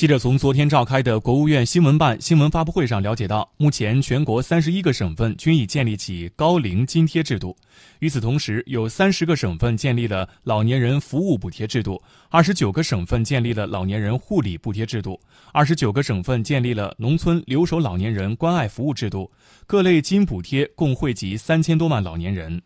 记者从昨天召开的国务院新闻办新闻发布会上了解到目前全国三十一个省份均已建立起高龄津贴制度。与此同时有三十个省份建立了老年人服务补贴制度二十九个省份建立了老年人护理补贴制度二十九个省份建立了农村留守老年人关爱服务制度各类津补贴共惠及三千多万老年人。